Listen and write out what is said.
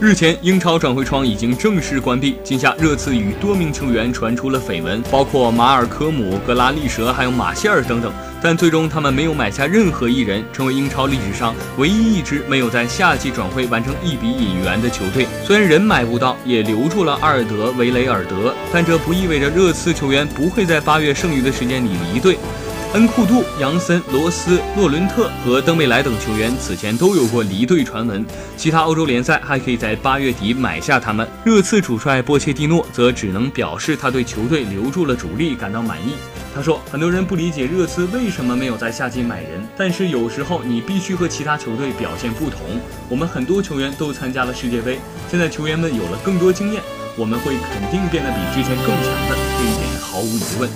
日前，英超转会窗已经正式关闭。今夏，热刺与多名球员传出了绯闻，包括马尔科姆、格拉利什，还有马歇尔等等。但最终，他们没有买下任何一人，成为英超历史上唯一一支没有在夏季转会完成一笔引援的球队。虽然人买不到，也留住了阿尔德维雷尔德，但这不意味着热刺球员不会在八月剩余的时间里离队。恩库杜、杨森、罗斯、洛伦特和登贝莱等球员此前都有过离队传闻，其他欧洲联赛还可以在八月底买下他们。热刺主帅波切蒂诺则只能表示他对球队留住了主力感到满意。他说：“很多人不理解热刺为什么没有在夏季买人，但是有时候你必须和其他球队表现不同。我们很多球员都参加了世界杯，现在球员们有了更多经验，我们会肯定变得比之前更强的，这一点毫无疑问。”